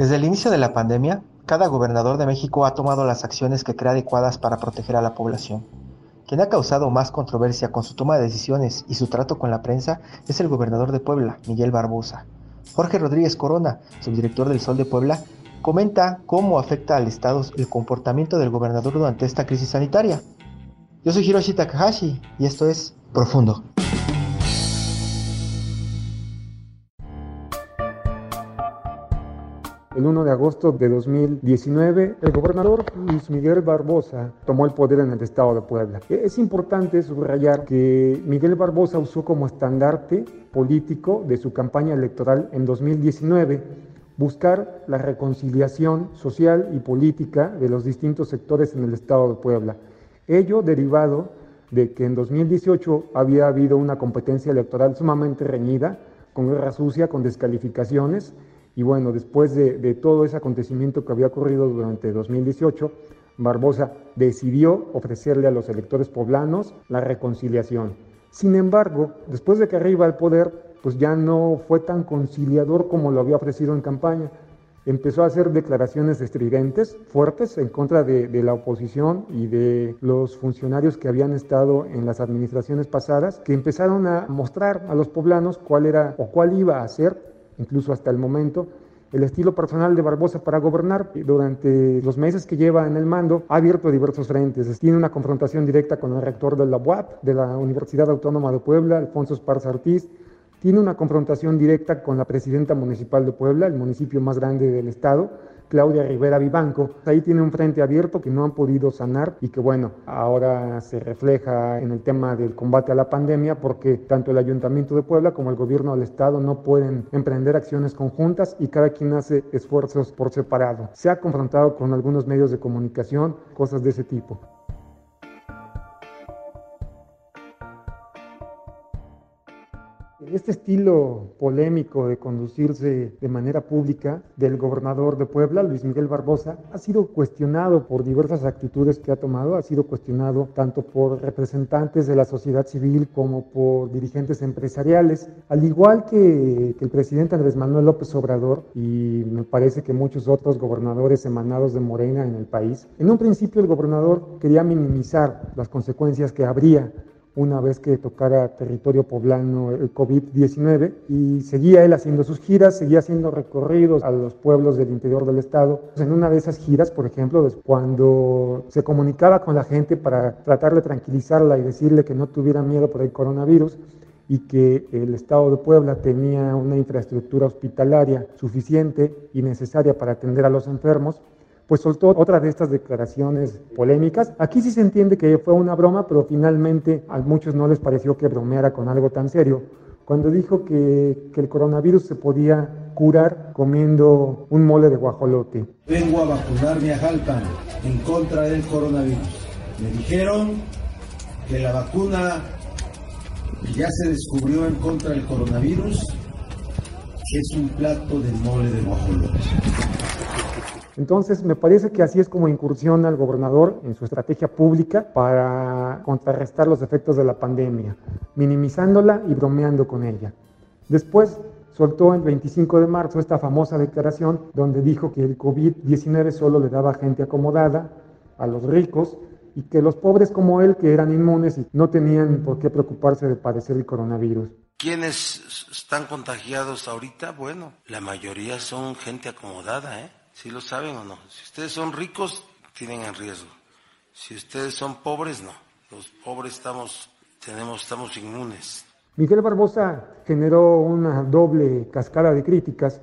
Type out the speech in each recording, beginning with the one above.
Desde el inicio de la pandemia, cada gobernador de México ha tomado las acciones que cree adecuadas para proteger a la población. Quien ha causado más controversia con su toma de decisiones y su trato con la prensa es el gobernador de Puebla, Miguel Barbosa. Jorge Rodríguez Corona, subdirector del Sol de Puebla, comenta cómo afecta al Estado el comportamiento del gobernador durante esta crisis sanitaria. Yo soy Hiroshi Takahashi y esto es Profundo. El 1 de agosto de 2019, el gobernador Luis Miguel Barbosa tomó el poder en el estado de Puebla. Es importante subrayar que Miguel Barbosa usó como estandarte político de su campaña electoral en 2019 buscar la reconciliación social y política de los distintos sectores en el estado de Puebla. Ello derivado de que en 2018 había habido una competencia electoral sumamente reñida, con guerra sucia, con descalificaciones, y bueno, después de, todo ese acontecimiento que había ocurrido durante 2018, Barbosa decidió ofrecerle a los electores poblanos la reconciliación. Sin embargo, después de que arriba al poder, pues ya no fue tan conciliador como lo había ofrecido en campaña. Empezó a hacer declaraciones estridentes, fuertes, en contra de, de, la oposición y de los funcionarios que habían estado en las administraciones pasadas, que empezaron a mostrar a los poblanos cuál era o cuál iba a ser incluso hasta el momento, el estilo personal de Barbosa para gobernar. Durante los meses que lleva en el mando, ha abierto diversos frentes. Tiene una confrontación directa con el rector de la UAP, de la Universidad Autónoma de Puebla, Alfonso Esparza Ortiz. Tiene una confrontación directa con la presidenta municipal de Puebla, el municipio más grande del estado Claudia Rivera Vivanco. Ahí tiene un frente abierto que no han podido sanar y que bueno, ahora se refleja en el tema del combate a la pandemia porque tanto el Ayuntamiento de Puebla como el gobierno del estado no pueden emprender acciones conjuntas y cada quien hace esfuerzos por separado. Se ha confrontado con algunos medios de comunicación, cosas de ese tipo. Este estilo polémico de conducirse de manera pública del gobernador de Puebla, Luis Miguel Barbosa, ha sido cuestionado por diversas actitudes que ha tomado, ha sido cuestionado tanto por representantes de la sociedad civil como por dirigentes empresariales, al igual que, el presidente Andrés Manuel López Obrador y me parece que muchos otros gobernadores emanados de Morena en el país. En un principio el gobernador quería minimizar las consecuencias que habría una vez que tocara territorio poblano el COVID-19 y seguía él haciendo sus giras, seguía haciendo recorridos a los pueblos del interior del estado. En una de esas giras, por ejemplo, cuando se comunicaba con la gente para tratar de tranquilizarla y decirle que no tuviera miedo por el coronavirus, y que el Estado de Puebla tenía una infraestructura hospitalaria suficiente y necesaria para atender a los enfermos, pues soltó otra de estas declaraciones polémicas. Aquí sí se entiende que fue una broma, pero finalmente a muchos no les pareció que bromeara con algo tan serio. Cuando dijo que, que el coronavirus se podía curar comiendo un mole de guajolote. Vengo a vacunarme a Jalpan en contra del coronavirus. Me dijeron que la vacuna que ya se descubrió en contra del coronavirus es un plato de mole de guajolote. Entonces, me parece que así es como incursiona el gobernador en su estrategia pública para contrarrestar los efectos de la pandemia, minimizándola y bromeando con ella. Después, soltó el 25 de marzo esta famosa declaración donde dijo que el COVID-19 solo le daba a gente acomodada, a los ricos, y que los pobres como él, que eran inmunes y no tenían por qué preocuparse de padecer el coronavirus. ¿Quiénes están contagiados ahorita? Bueno, la mayoría son gente acomodada, ¿eh? ¿Si lo saben o no? Si ustedes son ricos, tienen en riesgo. Si ustedes son pobres, no. Los pobres estamos, tenemos, estamos inmunes. Miguel Barbosa generó una doble cascada de críticas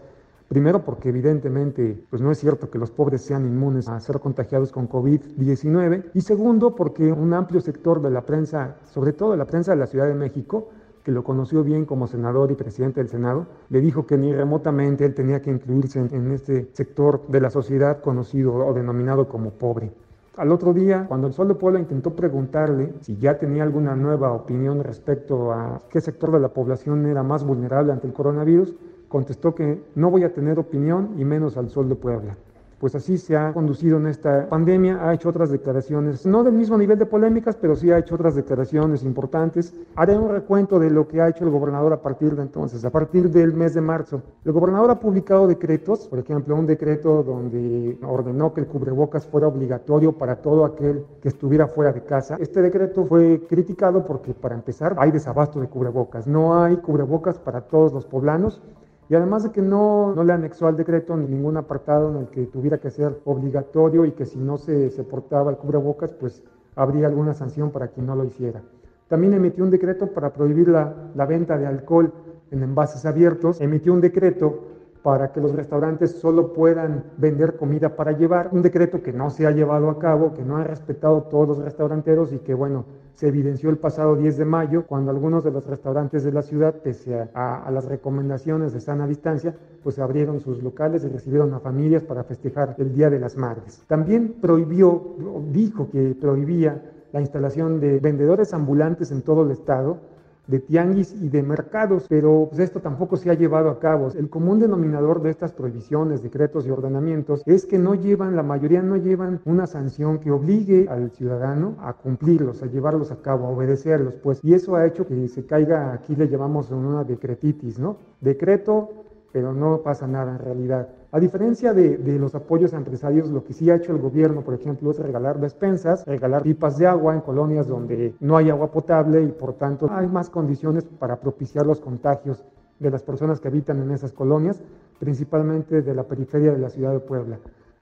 Primero porque evidentemente pues no es cierto que los pobres sean inmunes a ser contagiados con COVID-19 y segundo porque un amplio sector de la prensa, sobre todo de la prensa de la Ciudad de México, que lo conoció bien como senador y presidente del Senado, le dijo que ni remotamente él tenía que incluirse en, en este sector de la sociedad conocido o denominado como pobre. Al otro día, cuando el Sol de Puebla intentó preguntarle si ya tenía alguna nueva opinión respecto a qué sector de la población era más vulnerable ante el coronavirus, contestó que no voy a tener opinión y menos al Sol de Puebla pues así se ha conducido en esta pandemia, ha hecho otras declaraciones, no del mismo nivel de polémicas, pero sí ha hecho otras declaraciones importantes. Haré un recuento de lo que ha hecho el gobernador a partir de entonces, a partir del mes de marzo. El gobernador ha publicado decretos, por ejemplo, un decreto donde ordenó que el cubrebocas fuera obligatorio para todo aquel que estuviera fuera de casa. Este decreto fue criticado porque, para empezar, hay desabasto de cubrebocas. No hay cubrebocas para todos los poblanos y además de que no, no le anexó al decreto ningún apartado en el que tuviera que ser obligatorio y que si no se, se portaba el cubrebocas, pues habría alguna sanción para quien no lo hiciera. También emitió un decreto para prohibir la, la venta de alcohol en envases abiertos. Emitió un decreto para que los restaurantes solo puedan vender comida para llevar. Un decreto que no se ha llevado a cabo, que no han respetado todos los restauranteros y que, bueno, se evidenció el pasado 10 de mayo, cuando algunos de los restaurantes de la ciudad, pese a, las recomendaciones de sana distancia, pues abrieron sus locales y recibieron a familias para festejar el Día de las Madres. También prohibió, dijo que prohibía la instalación de vendedores ambulantes en todo el estado, de tianguis y de mercados, pero pues, esto tampoco se ha llevado a cabo. El común denominador de estas prohibiciones, decretos y ordenamientos es que no llevan, la mayoría no llevan una sanción que obligue al ciudadano a cumplirlos, a llevarlos a cabo, a obedecerlos, pues, y eso ha hecho que se caiga, aquí le llamamos una decretitis, ¿no? Decreto, pero no pasa nada en realidad. A diferencia de, los apoyos a empresarios, lo que sí ha hecho el gobierno, por ejemplo, es regalar despensas, regalar pipas de agua en colonias donde no hay agua potable y por tanto hay más condiciones para propiciar los contagios de las personas que habitan en esas colonias, principalmente de la periferia de la ciudad de Puebla.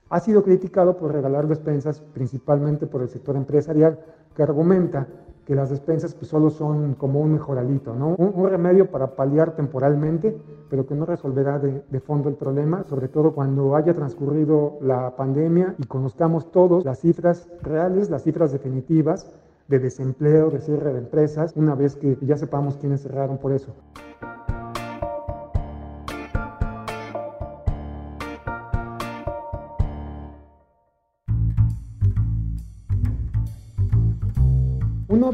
Ha sido criticado por regalar despensas, principalmente por el sector empresarial, que argumenta que las despensas pues solo son como un mejoralito. Un, remedio para paliar temporalmente, pero que no resolverá de, fondo el problema, sobre todo cuando haya transcurrido la pandemia y conozcamos todos las cifras reales, las cifras definitivas de desempleo, de cierre de empresas, una vez que ya sepamos quiénes cerraron por eso.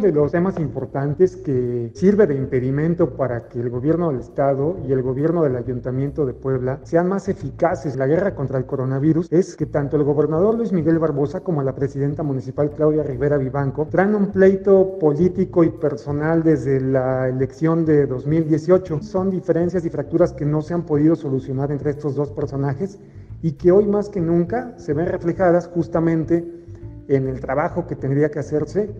De los temas importantes que sirve de impedimento para que el gobierno del Estado y el gobierno del Ayuntamiento de Puebla sean más eficaces la guerra contra el coronavirus es que tanto el gobernador Luis Miguel Barbosa como la presidenta municipal Claudia Rivera Vivanco traen un pleito político y personal desde la elección de 2018. Son diferencias y fracturas que no se han podido solucionar entre estos dos personajes y que hoy más que nunca se ven reflejadas justamente en el trabajo que tendría que hacerse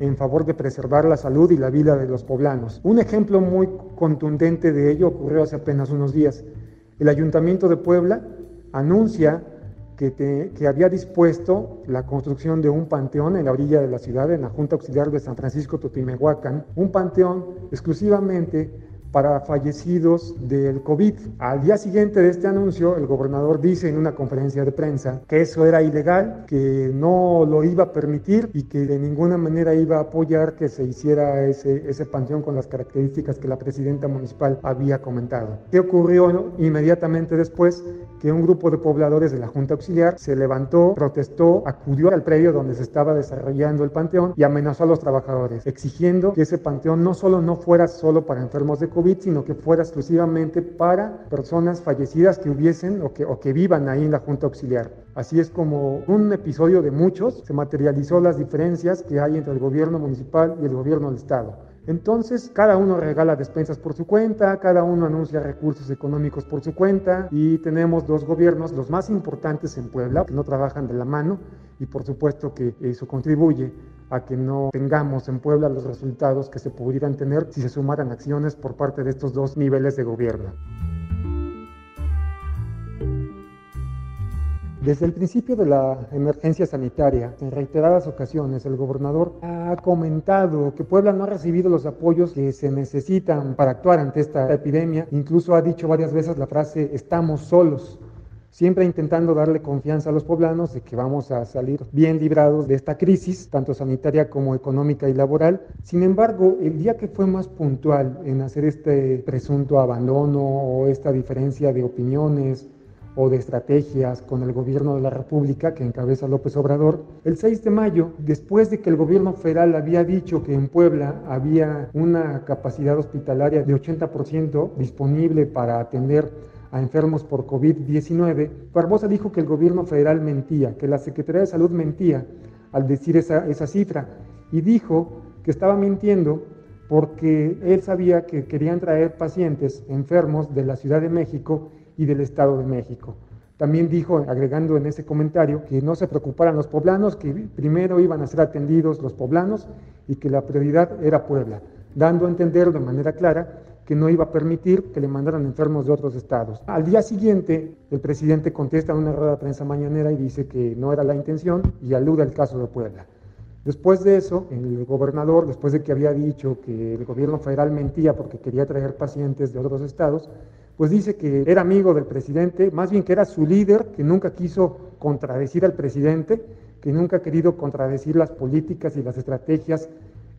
en favor de preservar la salud y la vida de los poblanos. Un ejemplo muy contundente de ello ocurrió hace apenas unos días. El Ayuntamiento de Puebla anuncia que, había dispuesto la construcción de un panteón en la orilla de la ciudad, en la Junta Auxiliar de San Francisco Totimehuacán, un panteón exclusivamente para fallecidos del COVID. Al día siguiente de este anuncio, el gobernador dice en una conferencia de prensa que eso era ilegal, que no lo iba a permitir y que de ninguna manera iba a apoyar que se hiciera ese, ese panteón con las características que la presidenta municipal había comentado. ¿Qué ocurrió inmediatamente después? Que un grupo de pobladores de la Junta Auxiliar se levantó, protestó, acudió al predio donde se estaba desarrollando el panteón y amenazó a los trabajadores, exigiendo que ese panteón no solo no fuera solo para enfermos de Sino que fuera exclusivamente para personas fallecidas que hubiesen o que, o que vivan ahí en la Junta Auxiliar. Así es como un episodio de muchos se materializó las diferencias que hay entre el gobierno municipal y el gobierno del Estado. Entonces, cada uno regala despensas por su cuenta, cada uno anuncia recursos económicos por su cuenta y tenemos dos gobiernos, los más importantes en Puebla, que no trabajan de la mano y por supuesto que eso contribuye a que no tengamos en Puebla los resultados que se pudieran tener si se sumaran acciones por parte de estos dos niveles de gobierno. Desde el principio de la emergencia sanitaria, en reiteradas ocasiones, el gobernador ha comentado que Puebla no ha recibido los apoyos que se necesitan para actuar ante esta epidemia. Incluso ha dicho varias veces la frase estamos solos siempre intentando darle confianza a los poblanos de que vamos a salir bien librados de esta crisis, tanto sanitaria como económica y laboral. Sin embargo, el día que fue más puntual en hacer este presunto abandono o esta diferencia de opiniones o de estrategias con el gobierno de la República que encabeza López Obrador, el 6 de mayo, después de que el gobierno federal había dicho que en Puebla había una capacidad hospitalaria de 80% disponible para atender a enfermos por COVID-19, Barbosa dijo que el gobierno federal mentía, que la Secretaría de Salud mentía al decir esa, esa cifra y dijo que estaba mintiendo porque él sabía que querían traer pacientes enfermos de la Ciudad de México y del Estado de México. También dijo, agregando en ese comentario, que no se preocuparan los poblanos, que primero iban a ser atendidos los poblanos y que la prioridad era Puebla, dando a entender de manera clara que no iba a permitir que le mandaran enfermos de otros estados. Al día siguiente, el presidente contesta en una rueda de prensa mañanera y dice que no era la intención y alude al caso de Puebla. Después de eso, el gobernador, después de que había dicho que el gobierno federal mentía porque quería traer pacientes de otros estados, pues dice que era amigo del presidente, más bien que era su líder, que nunca quiso contradecir al presidente, que nunca ha querido contradecir las políticas y las estrategias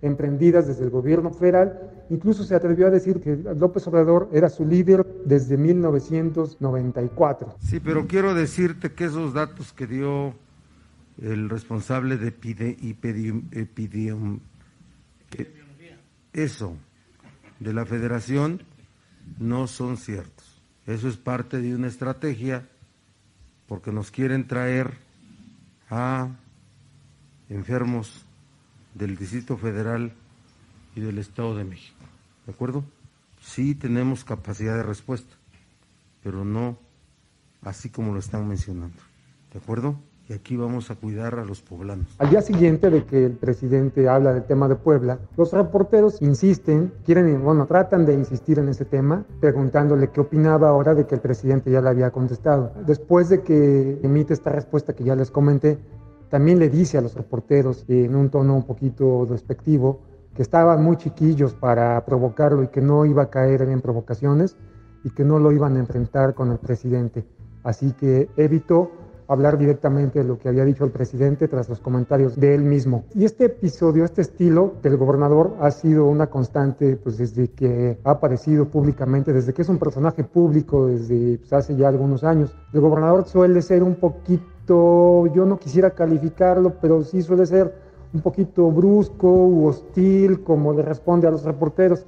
emprendidas desde el gobierno federal. Incluso se atrevió a decir que López Obrador era su líder desde 1994. Sí, pero quiero decirte que esos datos que dio el responsable de epidemiología, eso, de la federación, no son ciertos. Eso es parte de una estrategia porque nos quieren traer a enfermos del Distrito Federal y del Estado de México. ¿De acuerdo? Sí tenemos capacidad de respuesta, pero no así como lo están mencionando. ¿De acuerdo? Y aquí vamos a cuidar a los poblanos. Al día siguiente de que el presidente habla del tema de Puebla, los reporteros insisten, quieren, bueno, tratan de insistir en ese tema, preguntándole qué opinaba ahora de que el presidente ya le había contestado. Después de que emite esta respuesta que ya les comenté, también le dice a los reporteros en un tono un poquito despectivo que estaban muy chiquillos para provocarlo y que no iba a caer en provocaciones y que no lo iban a enfrentar con el presidente. Así que evitó hablar directamente de lo que había dicho el presidente tras los comentarios de él mismo. Y este episodio, este estilo del gobernador ha sido una constante pues desde que ha aparecido públicamente, desde que es un personaje público desde pues, hace ya algunos años. El gobernador suele ser un poquito yo no quisiera calificarlo, pero sí suele ser un poquito brusco u hostil, como le responde a los reporteros.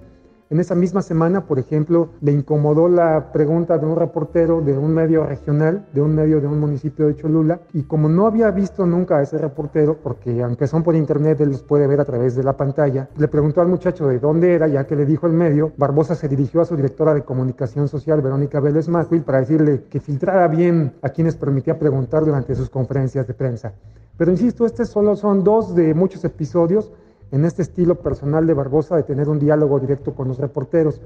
En esa misma semana, por ejemplo, le incomodó la pregunta de un reportero de un medio regional, de un medio de un municipio de Cholula, y como no había visto nunca a ese reportero, porque aunque son por internet, él los puede ver a través de la pantalla, le preguntó al muchacho de dónde era, ya que le dijo el medio, Barbosa se dirigió a su directora de comunicación social, Verónica Vélez Macuil, para decirle que filtrara bien a quienes permitía preguntar durante sus conferencias de prensa. Pero insisto, estos solo son dos de muchos episodios en este estilo personal de Barbosa de tener un diálogo directo con los reporteros.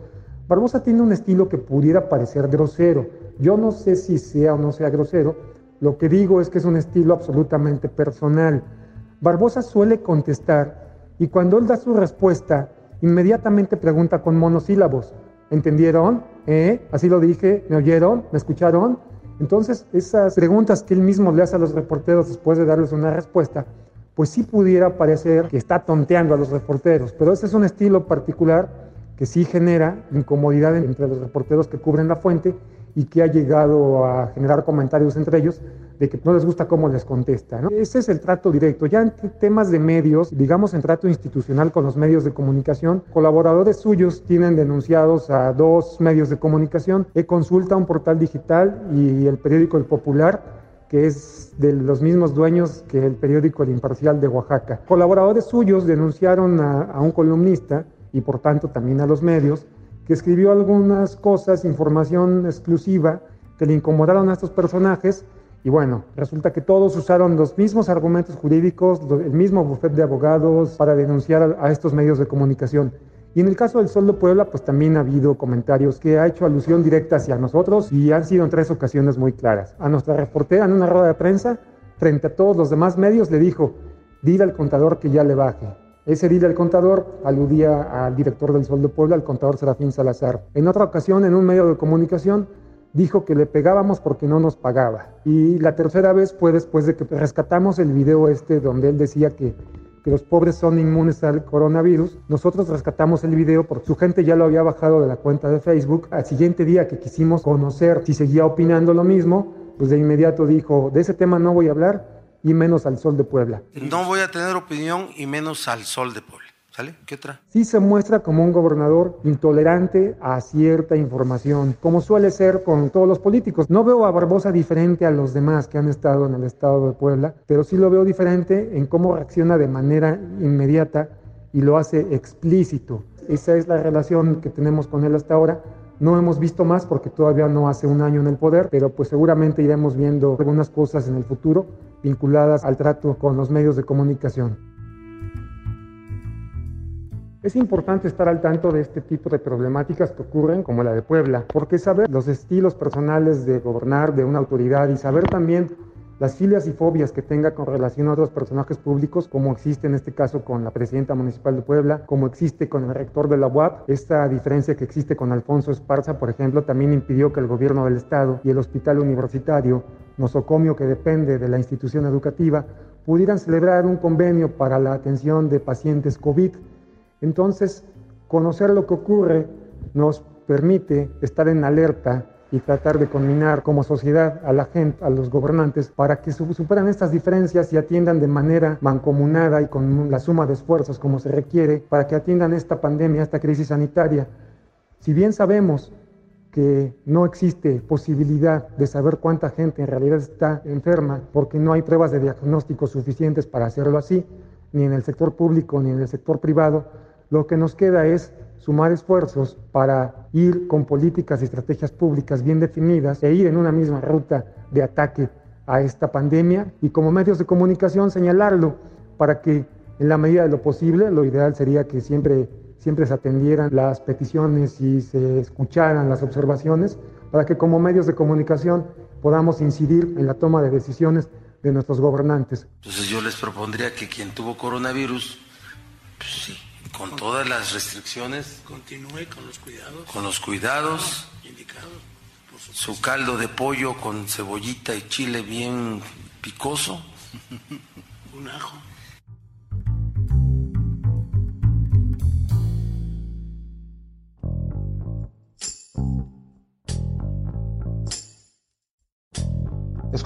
Barbosa tiene un estilo que pudiera parecer grosero. Yo no sé si sea o no sea grosero. Lo que digo es que es un estilo absolutamente personal. Barbosa suele contestar y cuando él da su respuesta, inmediatamente pregunta con monosílabos. ¿Entendieron? ¿Eh? Así lo dije. ¿Me oyeron? ¿Me escucharon? Entonces, esas preguntas que él mismo le hace a los reporteros después de darles una respuesta, pues sí pudiera parecer que está tonteando a los reporteros, pero ese es un estilo particular que sí genera incomodidad entre los reporteros que cubren la fuente y que ha llegado a generar comentarios entre ellos de que no les gusta cómo les contesta. Ese es el trato directo. Ya en temas de medios, digamos en trato institucional con los medios de comunicación, colaboradores suyos tienen denunciados a dos medios de comunicación, E-Consulta, un portal digital, y el periódico El Popular, que es de los mismos dueños que el periódico El Imparcial de Oaxaca. Colaboradores suyos denunciaron a, un columnista y por tanto también a los medios que escribió algunas cosas, información exclusiva que le incomodaron a estos personajes y bueno, resulta que todos usaron los mismos argumentos jurídicos, el mismo bufete de abogados para denunciar a, estos medios de comunicación. Y en el caso del Sol de Puebla, pues también ha habido comentarios que ha hecho alusión directa hacia nosotros y han sido en tres ocasiones muy claras. A nuestra reportera en una rueda de prensa, frente a todos los demás medios, le dijo, dile al contador que ya le baje. Ese dile al contador aludía al director del Sol de Puebla, al contador Serafín Salazar. En otra ocasión, en un medio de comunicación, dijo que le pegábamos porque no nos pagaba. Y la tercera vez fue después de que rescatamos el video este donde él decía que que los pobres son inmunes al coronavirus. Nosotros rescatamos el video porque su gente ya lo había bajado de la cuenta de Facebook. Al siguiente día que quisimos conocer si seguía opinando lo mismo, pues de inmediato dijo, de ese tema no voy a hablar y menos al sol de Puebla. No voy a tener opinión y menos al sol de Puebla. ¿Qué otra? Sí se muestra como un gobernador intolerante a cierta información, como suele ser con todos los políticos. No veo a Barbosa diferente a los demás que han estado en el estado de Puebla, pero sí lo veo diferente en cómo reacciona de manera inmediata y lo hace explícito. Esa es la relación que tenemos con él hasta ahora. No hemos visto más porque todavía no hace un año en el poder, pero pues seguramente iremos viendo algunas cosas en el futuro vinculadas al trato con los medios de comunicación. Es importante estar al tanto de este tipo de problemáticas que ocurren, como la de Puebla, porque saber los estilos personales de gobernar de una autoridad y saber también las filias y fobias que tenga con relación a otros personajes públicos, como existe en este caso con la presidenta municipal de Puebla, como existe con el rector de la UAP. Esta diferencia que existe con Alfonso Esparza, por ejemplo, también impidió que el gobierno del Estado y el hospital universitario, nosocomio que depende de la institución educativa, pudieran celebrar un convenio para la atención de pacientes COVID entonces, conocer lo que ocurre nos permite estar en alerta y tratar de combinar como sociedad a la gente, a los gobernantes, para que superan estas diferencias y atiendan de manera mancomunada y con la suma de esfuerzos como se requiere para que atiendan esta pandemia, esta crisis sanitaria. Si bien sabemos que no existe posibilidad de saber cuánta gente en realidad está enferma porque no hay pruebas de diagnóstico suficientes para hacerlo así, ni en el sector público ni en el sector privado, lo que nos queda es sumar esfuerzos para ir con políticas y estrategias públicas bien definidas e ir en una misma ruta de ataque a esta pandemia y como medios de comunicación señalarlo para que en la medida de lo posible, lo ideal sería que siempre, siempre se atendieran las peticiones y se escucharan las observaciones para que como medios de comunicación podamos incidir en la toma de decisiones de nuestros gobernantes. Entonces yo les propondría que quien tuvo coronavirus, pues sí, con todas las restricciones. Continúe con los cuidados. Con los cuidados. Indicados. Su caldo de pollo con cebollita y chile bien picoso. Un ajo.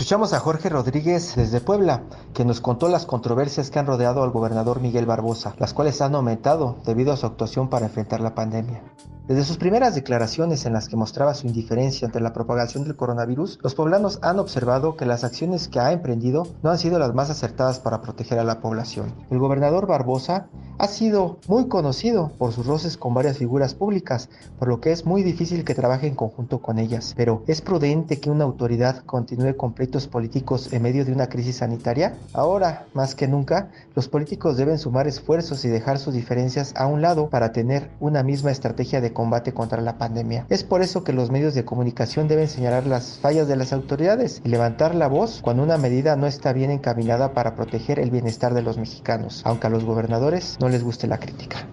Escuchamos a Jorge Rodríguez desde Puebla, que nos contó las controversias que han rodeado al gobernador Miguel Barbosa, las cuales han aumentado debido a su actuación para enfrentar la pandemia. Desde sus primeras declaraciones en las que mostraba su indiferencia ante la propagación del coronavirus, los poblanos han observado que las acciones que ha emprendido no han sido las más acertadas para proteger a la población. El gobernador Barbosa ha sido muy conocido por sus roces con varias figuras públicas, por lo que es muy difícil que trabaje en conjunto con ellas. Pero ¿es prudente que una autoridad continúe con pleitos políticos en medio de una crisis sanitaria? Ahora, más que nunca, los políticos deben sumar esfuerzos y dejar sus diferencias a un lado para tener una misma estrategia combate contra la pandemia. Es por eso que los medios de comunicación deben señalar las fallas de las autoridades y levantar la voz cuando una medida no está bien encaminada para proteger el bienestar de los mexicanos, aunque a los gobernadores no les guste la crítica.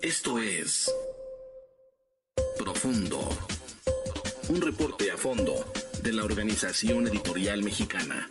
Esto es Profundo. Un reporte a fondo de la Organización Editorial Mexicana.